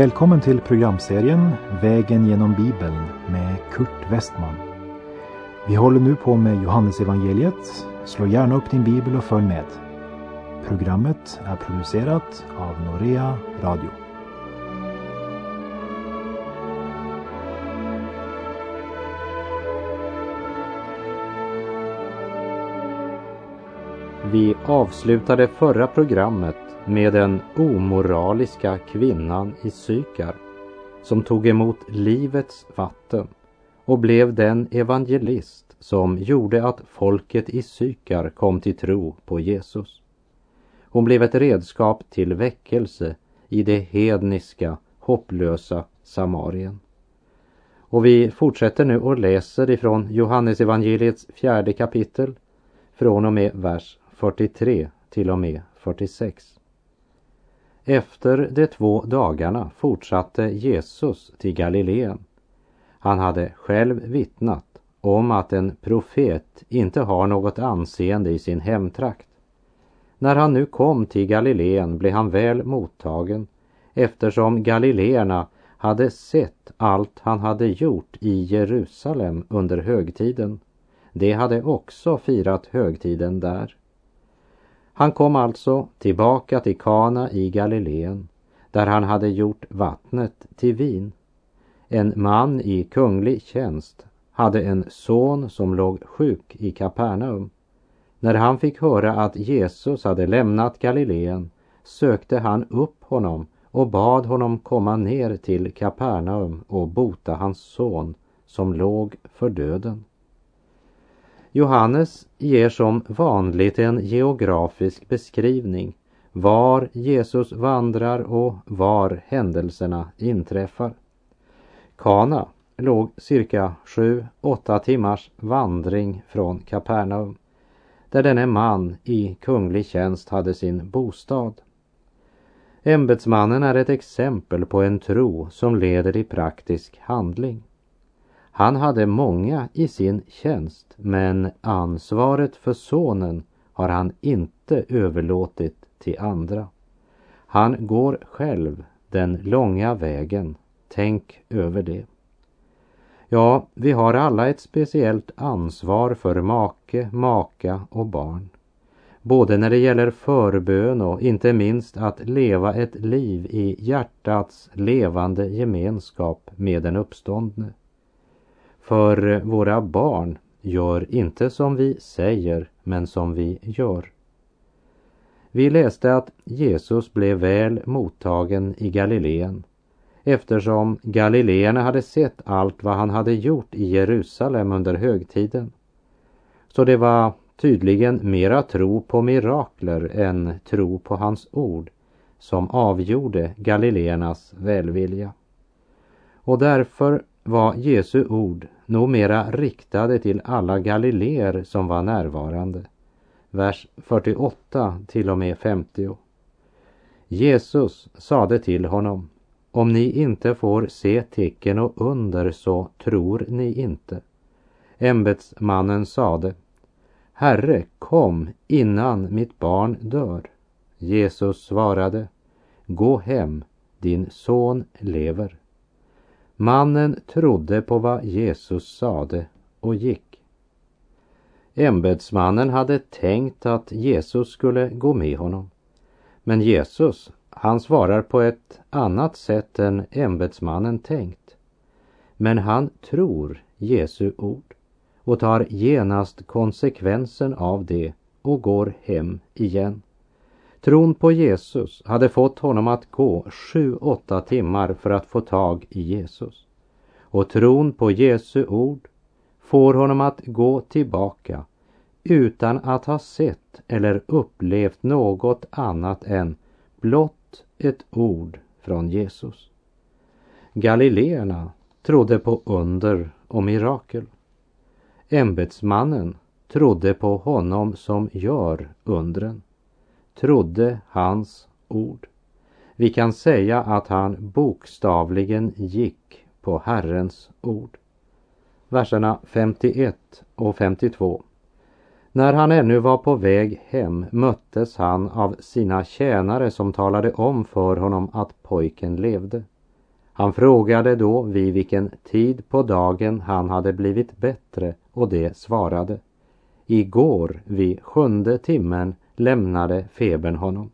Välkommen till programserien Vägen genom Bibeln med Kurt Westman. Vi håller nu på med Johannesevangeliet. Slå gärna upp din bibel och följ med. Programmet är producerat av Norea Radio. Vi avslutade förra programmet med den omoraliska kvinnan i Sykar som tog emot livets vatten och blev den evangelist som gjorde att folket i Sykar kom till tro på Jesus. Hon blev ett redskap till väckelse i det hedniska, hopplösa Samarien. Och vi fortsätter nu och läser ifrån Johannesevangeliets fjärde kapitel från och med vers 43 till och med 46. Efter de två dagarna fortsatte Jesus till Galileen. Han hade själv vittnat om att en profet inte har något anseende i sin hemtrakt. När han nu kom till Galileen blev han väl mottagen eftersom galileerna hade sett allt han hade gjort i Jerusalem under högtiden. De hade också firat högtiden där. Han kom alltså tillbaka till Kana i Galileen där han hade gjort vattnet till vin. En man i kunglig tjänst hade en son som låg sjuk i Kapernaum. När han fick höra att Jesus hade lämnat Galileen sökte han upp honom och bad honom komma ner till Kapernaum och bota hans son som låg för döden. Johannes ger som vanligt en geografisk beskrivning var Jesus vandrar och var händelserna inträffar. Kana låg cirka 7-8 timmars vandring från Kapernaum där denne man i kunglig tjänst hade sin bostad. Ämbetsmannen är ett exempel på en tro som leder i praktisk handling. Han hade många i sin tjänst men ansvaret för sonen har han inte överlåtit till andra. Han går själv den långa vägen. Tänk över det. Ja, vi har alla ett speciellt ansvar för make, maka och barn. Både när det gäller förbön och inte minst att leva ett liv i hjärtats levande gemenskap med den uppståndne. För våra barn gör inte som vi säger, men som vi gör. Vi läste att Jesus blev väl mottagen i Galileen eftersom galileerna hade sett allt vad han hade gjort i Jerusalem under högtiden. Så det var tydligen mera tro på mirakler än tro på hans ord som avgjorde galileernas välvilja. Och därför var Jesu ord numera riktade till alla galileer som var närvarande. Vers 48 till och med 50. Jesus sade till honom, om ni inte får se tecken och under så tror ni inte. Ämbetsmannen sade, Herre, kom innan mitt barn dör. Jesus svarade, Gå hem, din son lever. Mannen trodde på vad Jesus sade och gick. Ämbetsmannen hade tänkt att Jesus skulle gå med honom. Men Jesus, han svarar på ett annat sätt än ämbetsmannen tänkt. Men han tror Jesu ord och tar genast konsekvensen av det och går hem igen. Tron på Jesus hade fått honom att gå sju, åtta timmar för att få tag i Jesus. Och tron på Jesu ord får honom att gå tillbaka utan att ha sett eller upplevt något annat än blott ett ord från Jesus. Galileerna trodde på under och mirakel. Ämbetsmannen trodde på honom som gör undren trodde hans ord. Vi kan säga att han bokstavligen gick på Herrens ord. Verserna 51 och 52. När han ännu var på väg hem möttes han av sina tjänare som talade om för honom att pojken levde. Han frågade då vid vilken tid på dagen han hade blivit bättre och det svarade. Igår vid sjunde timmen lämnade febern honom.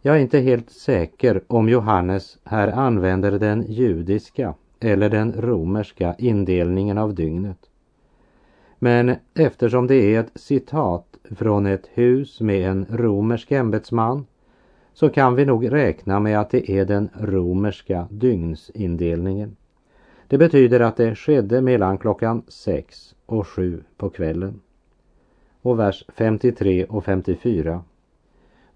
Jag är inte helt säker om Johannes här använder den judiska eller den romerska indelningen av dygnet. Men eftersom det är ett citat från ett hus med en romersk ämbetsman så kan vi nog räkna med att det är den romerska dygnsindelningen. Det betyder att det skedde mellan klockan sex och sju på kvällen. Och vers 53 och 54.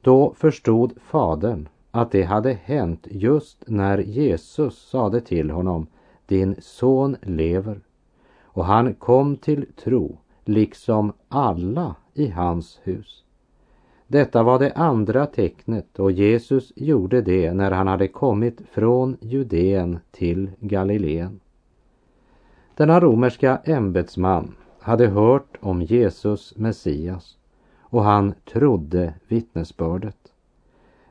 Då förstod fadern att det hade hänt just när Jesus sade till honom, din son lever. Och han kom till tro, liksom alla i hans hus. Detta var det andra tecknet och Jesus gjorde det när han hade kommit från Judeen till Galileen. Denna romerska ämbetsman hade hört om Jesus Messias och han trodde vittnesbördet.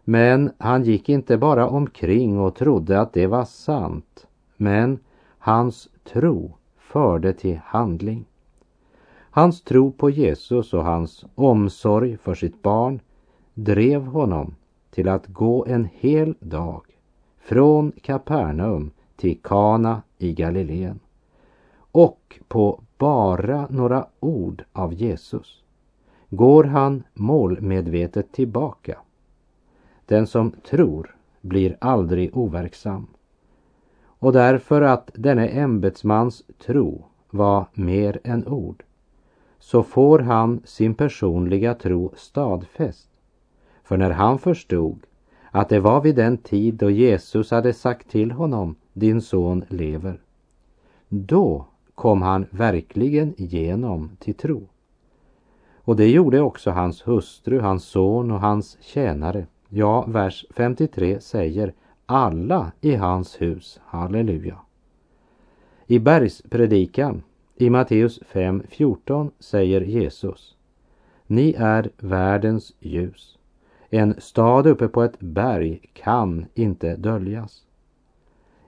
Men han gick inte bara omkring och trodde att det var sant, men hans tro förde till handling. Hans tro på Jesus och hans omsorg för sitt barn drev honom till att gå en hel dag från Kapernaum till Kana i Galileen. Och på bara några ord av Jesus går han målmedvetet tillbaka. Den som tror blir aldrig overksam. Och därför att denne ämbetsmans tro var mer än ord så får han sin personliga tro stadfäst. För när han förstod att det var vid den tid då Jesus hade sagt till honom, din son lever, då kom han verkligen igenom till tro. Och det gjorde också hans hustru, hans son och hans tjänare. Ja, vers 53 säger alla i hans hus, halleluja. I bergspredikan i Matteus 5.14 säger Jesus Ni är världens ljus. En stad uppe på ett berg kan inte döljas.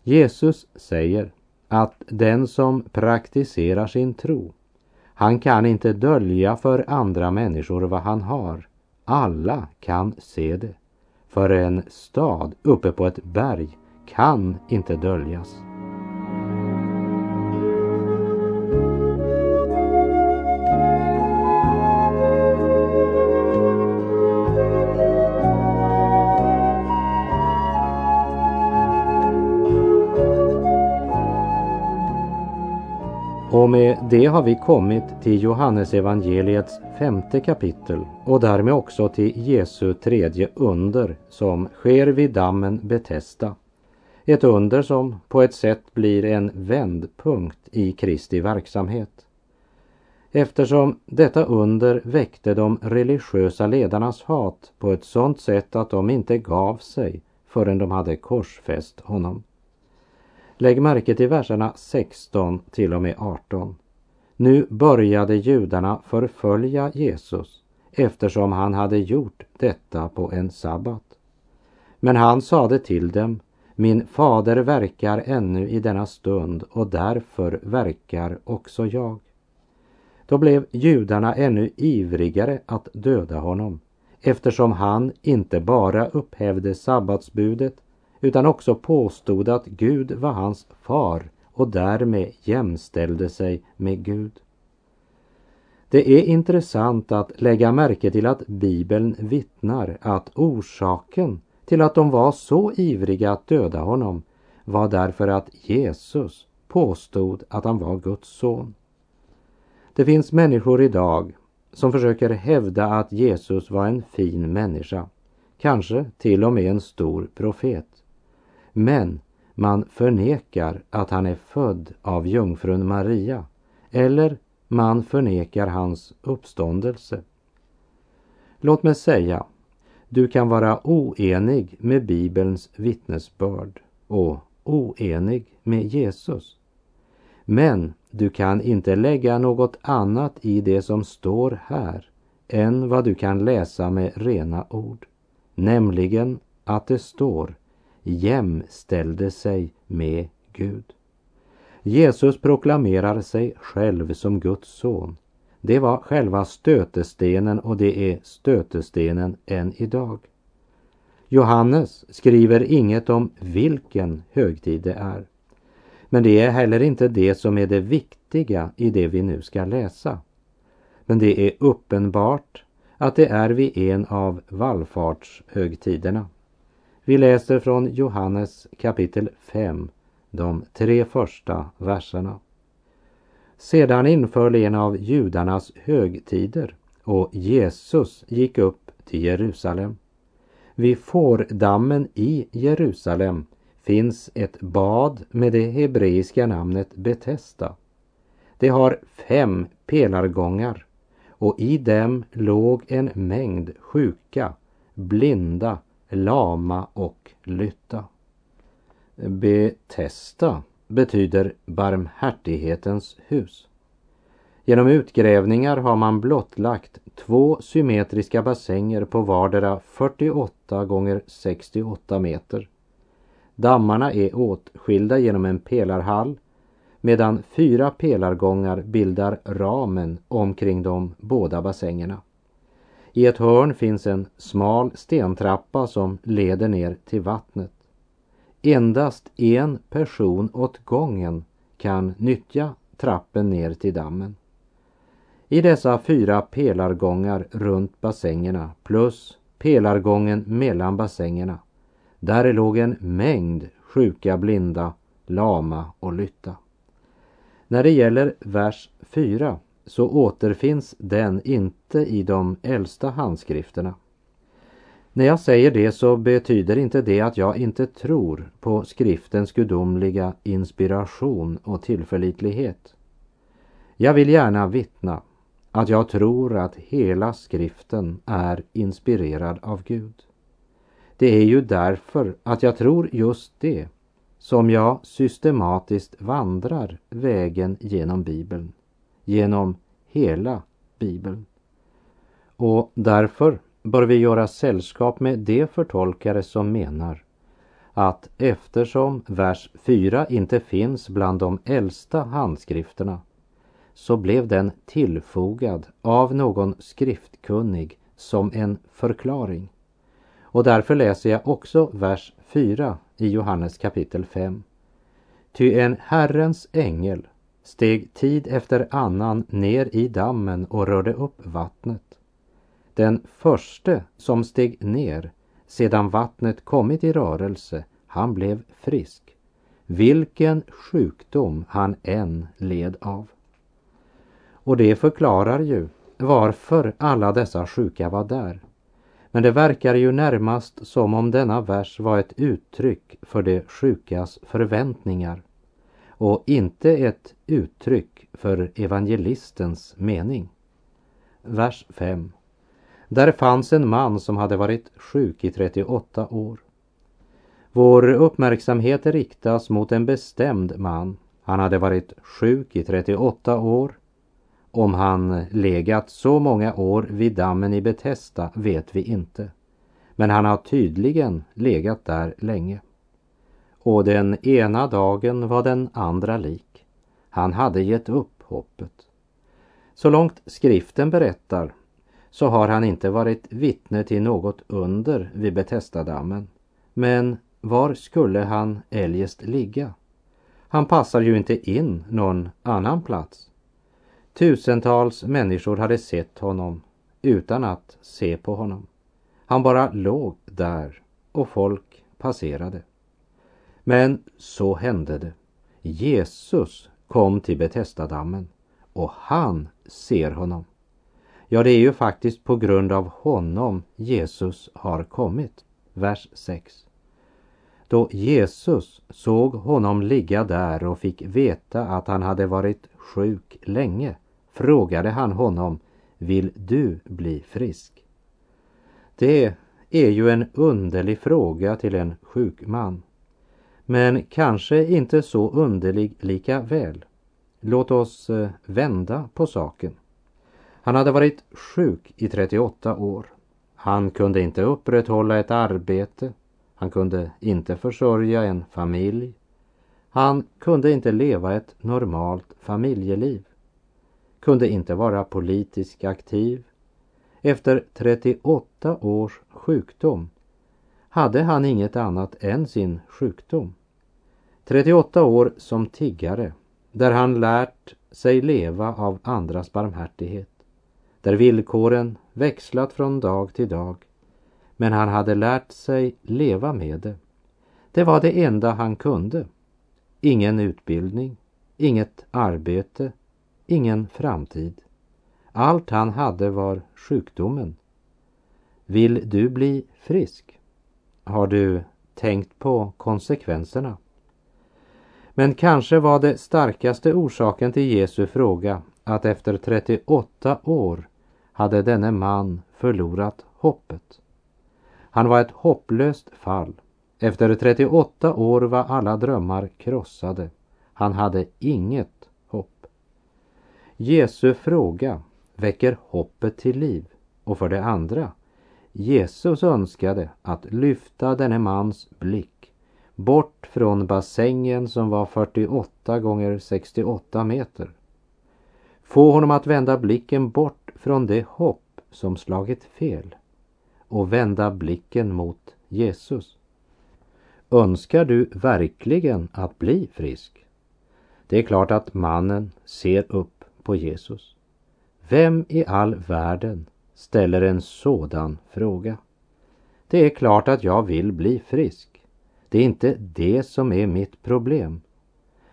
Jesus säger att den som praktiserar sin tro, han kan inte dölja för andra människor vad han har. Alla kan se det. För en stad uppe på ett berg kan inte döljas. Och med det har vi kommit till Johannesevangeliets femte kapitel och därmed också till Jesu tredje under som sker vid dammen Betesda. Ett under som på ett sätt blir en vändpunkt i Kristi verksamhet. Eftersom detta under väckte de religiösa ledarnas hat på ett sådant sätt att de inte gav sig förrän de hade korsfäst honom. Lägg märke till verserna 16 till och med 18. Nu började judarna förfölja Jesus eftersom han hade gjort detta på en sabbat. Men han sade till dem, min fader verkar ännu i denna stund och därför verkar också jag. Då blev judarna ännu ivrigare att döda honom eftersom han inte bara upphävde sabbatsbudet utan också påstod att Gud var hans far och därmed jämställde sig med Gud. Det är intressant att lägga märke till att Bibeln vittnar att orsaken till att de var så ivriga att döda honom var därför att Jesus påstod att han var Guds son. Det finns människor idag som försöker hävda att Jesus var en fin människa, kanske till och med en stor profet. Men man förnekar att han är född av jungfrun Maria eller man förnekar hans uppståndelse. Låt mig säga, du kan vara oenig med Bibelns vittnesbörd och oenig med Jesus. Men du kan inte lägga något annat i det som står här än vad du kan läsa med rena ord. Nämligen att det står jämställde sig med Gud. Jesus proklamerar sig själv som Guds son. Det var själva stötestenen och det är stötestenen än idag. Johannes skriver inget om vilken högtid det är. Men det är heller inte det som är det viktiga i det vi nu ska läsa. Men det är uppenbart att det är vid en av vallfartshögtiderna. Vi läser från Johannes kapitel 5, de tre första verserna. Sedan inföll en av judarnas högtider och Jesus gick upp till Jerusalem. Vid fårdammen i Jerusalem finns ett bad med det hebreiska namnet Betesda. Det har fem pelargångar och i dem låg en mängd sjuka, blinda, lama och lytta. Betesta betyder barmhärtighetens hus. Genom utgrävningar har man blottlagt två symmetriska bassänger på vardera 48 gånger 68 meter. Dammarna är åtskilda genom en pelarhall medan fyra pelargångar bildar ramen omkring de båda bassängerna. I ett hörn finns en smal stentrappa som leder ner till vattnet. Endast en person åt gången kan nyttja trappen ner till dammen. I dessa fyra pelargångar runt bassängerna plus pelargången mellan bassängerna, där låg en mängd sjuka, blinda, lama och lytta. När det gäller vers 4 så återfinns den inte i de äldsta handskrifterna. När jag säger det så betyder inte det att jag inte tror på skriftens gudomliga inspiration och tillförlitlighet. Jag vill gärna vittna att jag tror att hela skriften är inspirerad av Gud. Det är ju därför att jag tror just det som jag systematiskt vandrar vägen genom Bibeln, genom hela Bibeln. Och därför bör vi göra sällskap med de förtolkare som menar att eftersom vers 4 inte finns bland de äldsta handskrifterna så blev den tillfogad av någon skriftkunnig som en förklaring. Och därför läser jag också vers 4 i Johannes kapitel 5. Ty en Herrens ängel steg tid efter annan ner i dammen och rörde upp vattnet. Den förste som steg ner sedan vattnet kommit i rörelse, han blev frisk, vilken sjukdom han än led av. Och det förklarar ju varför alla dessa sjuka var där. Men det verkar ju närmast som om denna vers var ett uttryck för de sjukas förväntningar och inte ett uttryck för evangelistens mening. Vers 5. Där fanns en man som hade varit sjuk i 38 år. Vår uppmärksamhet riktas mot en bestämd man. Han hade varit sjuk i 38 år om han legat så många år vid dammen i Betesta vet vi inte. Men han har tydligen legat där länge. Och den ena dagen var den andra lik. Han hade gett upp hoppet. Så långt skriften berättar så har han inte varit vittne till något under vid Betestadammen. Men var skulle han eljest ligga? Han passar ju inte in någon annan plats. Tusentals människor hade sett honom utan att se på honom. Han bara låg där och folk passerade. Men så hände det. Jesus kom till Betestadammen och han ser honom. Ja, det är ju faktiskt på grund av honom Jesus har kommit. Vers 6. Då Jesus såg honom ligga där och fick veta att han hade varit sjuk länge frågade han honom, vill du bli frisk? Det är ju en underlig fråga till en sjuk man. Men kanske inte så underlig lika väl. Låt oss eh, vända på saken. Han hade varit sjuk i 38 år. Han kunde inte upprätthålla ett arbete. Han kunde inte försörja en familj. Han kunde inte leva ett normalt familjeliv. Kunde inte vara politiskt aktiv. Efter 38 års sjukdom hade han inget annat än sin sjukdom. 38 år som tiggare där han lärt sig leva av andras barmhärtighet. Där villkoren växlat från dag till dag. Men han hade lärt sig leva med det. Det var det enda han kunde. Ingen utbildning, inget arbete, ingen framtid. Allt han hade var sjukdomen. Vill du bli frisk? Har du tänkt på konsekvenserna? Men kanske var det starkaste orsaken till Jesu fråga att efter 38 år hade denne man förlorat hoppet. Han var ett hopplöst fall. Efter 38 år var alla drömmar krossade. Han hade inget hopp. Jesu fråga väcker hoppet till liv. Och för det andra, Jesus önskade att lyfta denne mans blick bort från bassängen som var 48 gånger 68 meter. Få honom att vända blicken bort från det hopp som slagit fel och vända blicken mot Jesus. Önskar du verkligen att bli frisk? Det är klart att mannen ser upp på Jesus. Vem i all världen ställer en sådan fråga? Det är klart att jag vill bli frisk. Det är inte det som är mitt problem.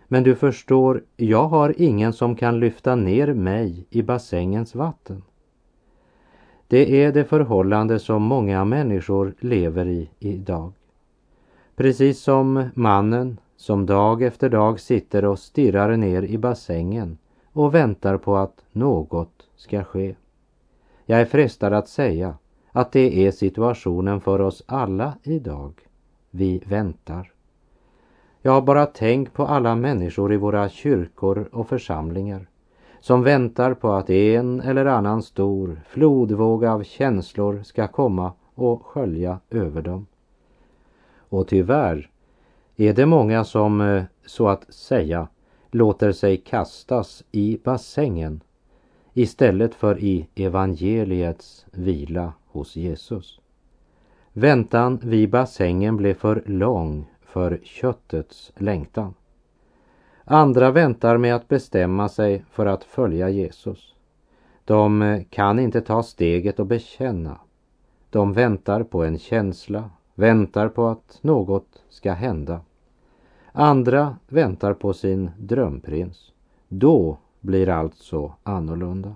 Men du förstår, jag har ingen som kan lyfta ner mig i bassängens vatten. Det är det förhållande som många människor lever i idag. Precis som mannen som dag efter dag sitter och stirrar ner i bassängen och väntar på att något ska ske. Jag är frestad att säga att det är situationen för oss alla idag. Vi väntar. Ja, bara tänk på alla människor i våra kyrkor och församlingar som väntar på att en eller annan stor flodvåg av känslor ska komma och skölja över dem. Och tyvärr är det många som eh, så att säga låter sig kastas i bassängen istället för i evangeliets vila hos Jesus. Väntan vid bassängen blev för lång för köttets längtan. Andra väntar med att bestämma sig för att följa Jesus. De eh, kan inte ta steget och bekänna. De väntar på en känsla, väntar på att något ska hända. Andra väntar på sin drömprins. Då blir allt så annorlunda.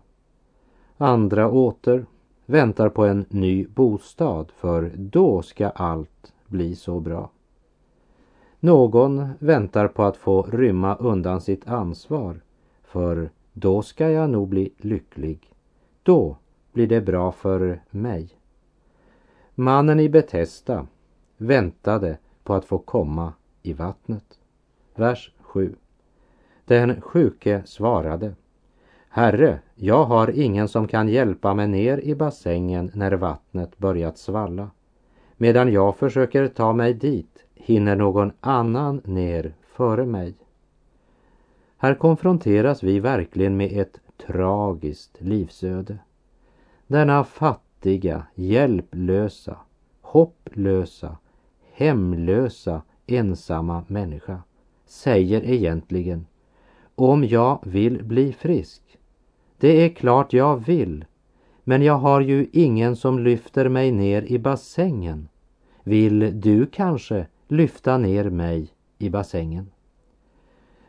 Andra åter väntar på en ny bostad för då ska allt bli så bra. Någon väntar på att få rymma undan sitt ansvar för då ska jag nog bli lycklig. Då blir det bra för mig. Mannen i Betesta väntade på att få komma i vattnet. Vers 7. Den sjuke svarade Herre, jag har ingen som kan hjälpa mig ner i bassängen när vattnet börjat svalla. Medan jag försöker ta mig dit hinner någon annan ner före mig. Här konfronteras vi verkligen med ett tragiskt livsöde. Denna fattiga, hjälplösa, hopplösa, hemlösa, ensamma människa säger egentligen om jag vill bli frisk. Det är klart jag vill, men jag har ju ingen som lyfter mig ner i bassängen. Vill du kanske lyfta ner mig i bassängen?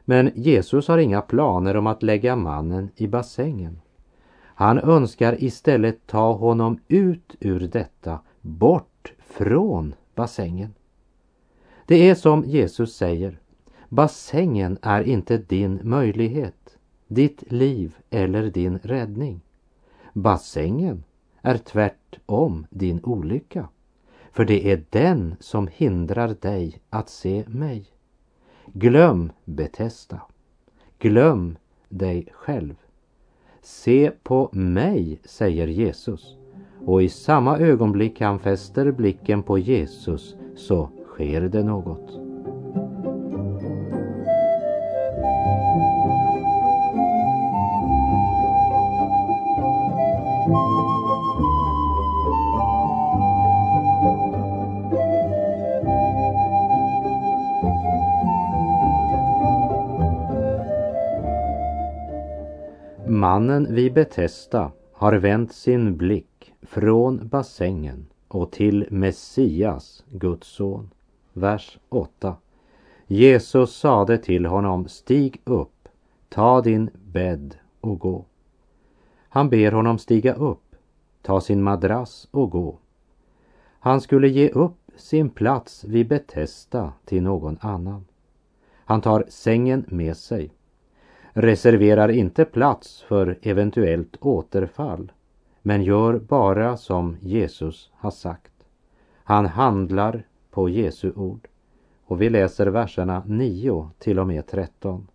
Men Jesus har inga planer om att lägga mannen i bassängen. Han önskar istället ta honom ut ur detta, bort från bassängen. Det är som Jesus säger, bassängen är inte din möjlighet, ditt liv eller din räddning. Bassängen är tvärtom din olycka. För det är den som hindrar dig att se mig. Glöm Betesta. Glöm dig själv. Se på mig, säger Jesus, och i samma ögonblick han fäster blicken på Jesus så sker det något. Vid Betesda har vänt sin blick från bassängen och till Messias, Guds son. Vers 8. Jesus sade till honom, stig upp, ta din bädd och gå. Han ber honom stiga upp, ta sin madrass och gå. Han skulle ge upp sin plats vid Betesda till någon annan. Han tar sängen med sig reserverar inte plats för eventuellt återfall men gör bara som Jesus har sagt. Han handlar på Jesu ord. Och vi läser verserna 9 till och med 13.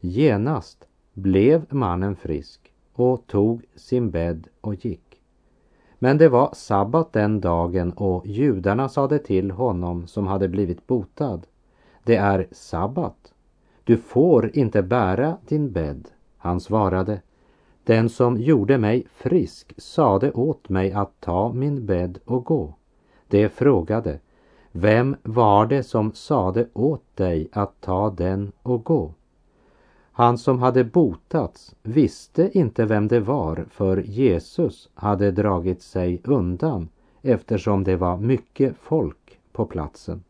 Genast blev mannen frisk och tog sin bädd och gick. Men det var sabbat den dagen och judarna sade till honom som hade blivit botad. Det är sabbat du får inte bära din bädd. Han svarade, den som gjorde mig frisk sade åt mig att ta min bädd och gå. Det frågade, vem var det som sade åt dig att ta den och gå? Han som hade botats visste inte vem det var för Jesus hade dragit sig undan eftersom det var mycket folk på platsen.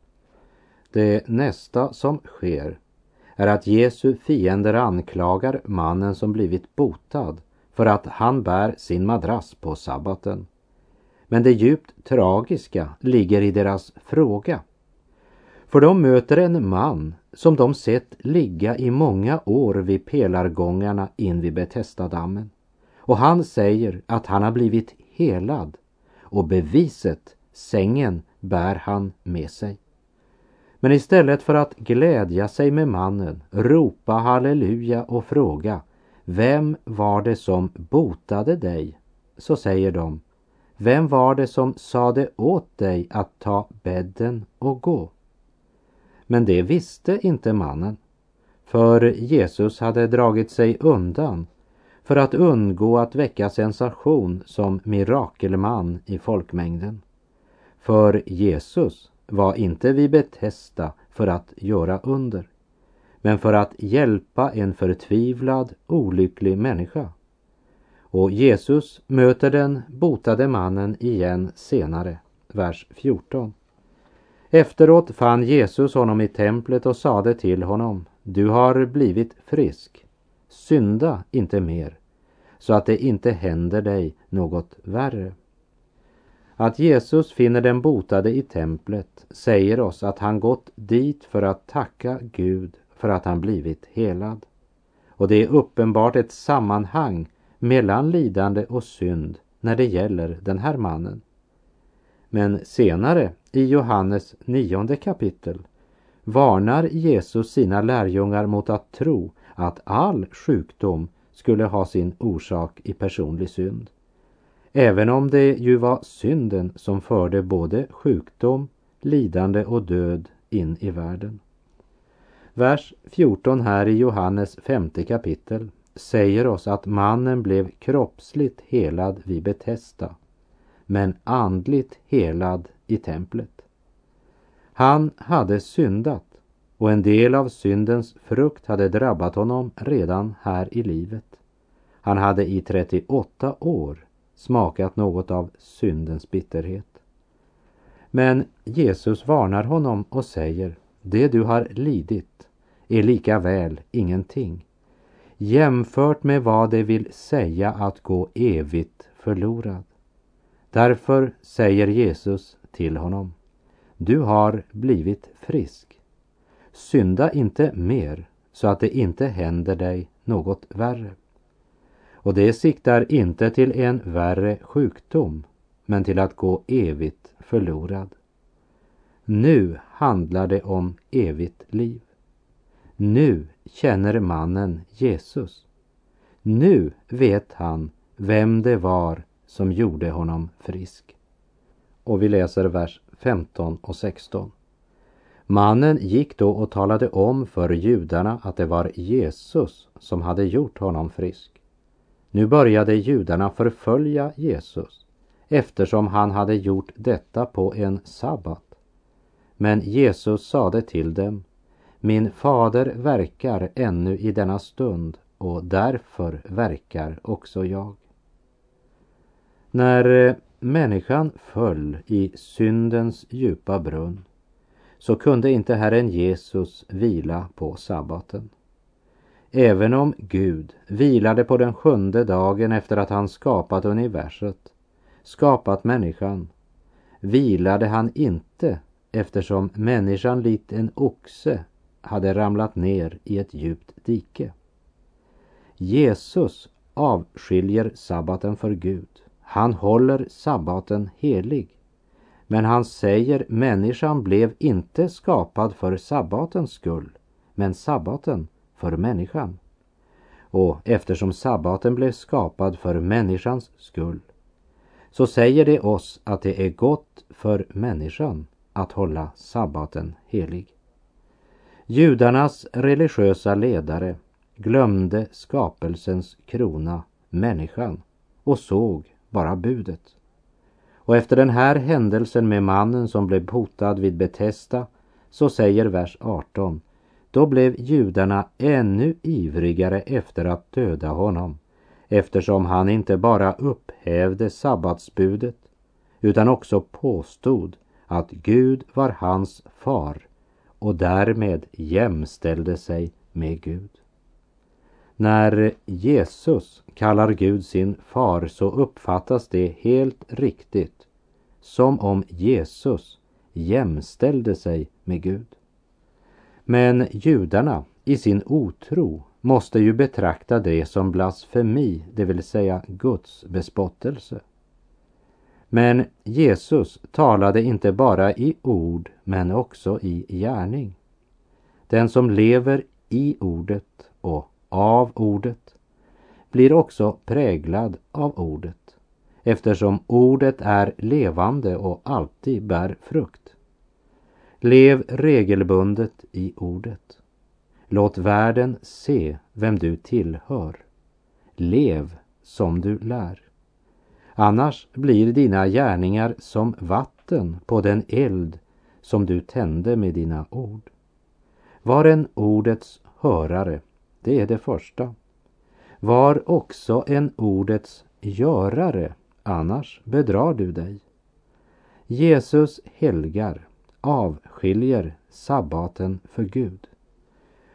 Det nästa som sker är att Jesu fiender anklagar mannen som blivit botad för att han bär sin madrass på sabbaten. Men det djupt tragiska ligger i deras fråga. För de möter en man som de sett ligga i många år vid pelargångarna in vid Betestadammen. Och han säger att han har blivit helad och beviset, sängen, bär han med sig. Men istället för att glädja sig med mannen, ropa halleluja och fråga Vem var det som botade dig? Så säger de Vem var det som sade åt dig att ta bädden och gå? Men det visste inte mannen. För Jesus hade dragit sig undan för att undgå att väcka sensation som mirakelman i folkmängden. För Jesus var inte vid Betesda för att göra under, men för att hjälpa en förtvivlad, olycklig människa. Och Jesus möter den botade mannen igen senare, vers 14. Efteråt fann Jesus honom i templet och sade till honom, du har blivit frisk, synda inte mer, så att det inte händer dig något värre. Att Jesus finner den botade i templet säger oss att han gått dit för att tacka Gud för att han blivit helad. Och det är uppenbart ett sammanhang mellan lidande och synd när det gäller den här mannen. Men senare i Johannes nionde kapitel varnar Jesus sina lärjungar mot att tro att all sjukdom skulle ha sin orsak i personlig synd. Även om det ju var synden som förde både sjukdom, lidande och död in i världen. Vers 14 här i Johannes femte kapitel säger oss att mannen blev kroppsligt helad vid Betesda, men andligt helad i templet. Han hade syndat och en del av syndens frukt hade drabbat honom redan här i livet. Han hade i 38 år smakat något av syndens bitterhet. Men Jesus varnar honom och säger, det du har lidit är lika väl ingenting jämfört med vad det vill säga att gå evigt förlorad. Därför säger Jesus till honom, du har blivit frisk. Synda inte mer så att det inte händer dig något värre. Och det siktar inte till en värre sjukdom, men till att gå evigt förlorad. Nu handlar det om evigt liv. Nu känner mannen Jesus. Nu vet han vem det var som gjorde honom frisk. Och vi läser vers 15 och 16. Mannen gick då och talade om för judarna att det var Jesus som hade gjort honom frisk. Nu började judarna förfölja Jesus eftersom han hade gjort detta på en sabbat. Men Jesus sade till dem, min fader verkar ännu i denna stund och därför verkar också jag. När eh, människan föll i syndens djupa brunn så kunde inte Herren Jesus vila på sabbaten. Även om Gud vilade på den sjunde dagen efter att han skapat universet, skapat människan, vilade han inte eftersom människan likt en oxe hade ramlat ner i ett djupt dike. Jesus avskiljer sabbaten för Gud. Han håller sabbaten helig. Men han säger människan blev inte skapad för sabbatens skull, men sabbaten för människan. Och eftersom sabbaten blev skapad för människans skull så säger det oss att det är gott för människan att hålla sabbaten helig. Judarnas religiösa ledare glömde skapelsens krona, människan, och såg bara budet. Och efter den här händelsen med mannen som blev hotad vid Betesta så säger vers 18 då blev judarna ännu ivrigare efter att döda honom eftersom han inte bara upphävde sabbatsbudet utan också påstod att Gud var hans far och därmed jämställde sig med Gud. När Jesus kallar Gud sin far så uppfattas det helt riktigt som om Jesus jämställde sig med Gud. Men judarna i sin otro måste ju betrakta det som blasfemi, det vill säga Guds bespottelse. Men Jesus talade inte bara i ord men också i gärning. Den som lever i ordet och av ordet blir också präglad av ordet eftersom ordet är levande och alltid bär frukt. Lev regelbundet i ordet. Låt världen se vem du tillhör. Lev som du lär. Annars blir dina gärningar som vatten på den eld som du tände med dina ord. Var en ordets hörare, det är det första. Var också en ordets görare, annars bedrar du dig. Jesus helgar, avskiljer sabbaten för Gud.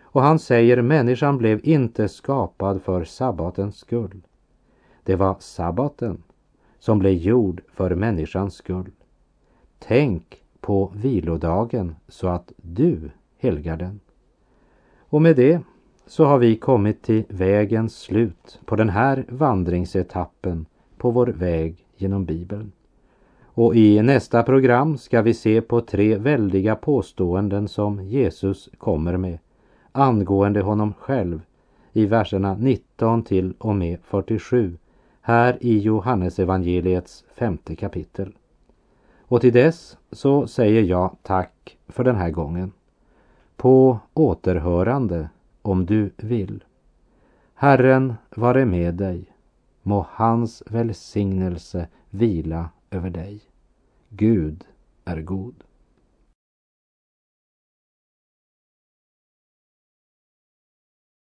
Och han säger människan blev inte skapad för sabbatens skull. Det var sabbaten som blev gjord för människans skull. Tänk på vilodagen så att du helgar den. Och med det så har vi kommit till vägens slut på den här vandringsetappen på vår väg genom Bibeln. Och i nästa program ska vi se på tre väldiga påståenden som Jesus kommer med angående honom själv i verserna 19 till och med 47 här i Johannesevangeliets femte kapitel. Och till dess så säger jag tack för den här gången. På återhörande om du vill. Herren vare med dig. Må hans välsignelse vila över dig. Gud är god.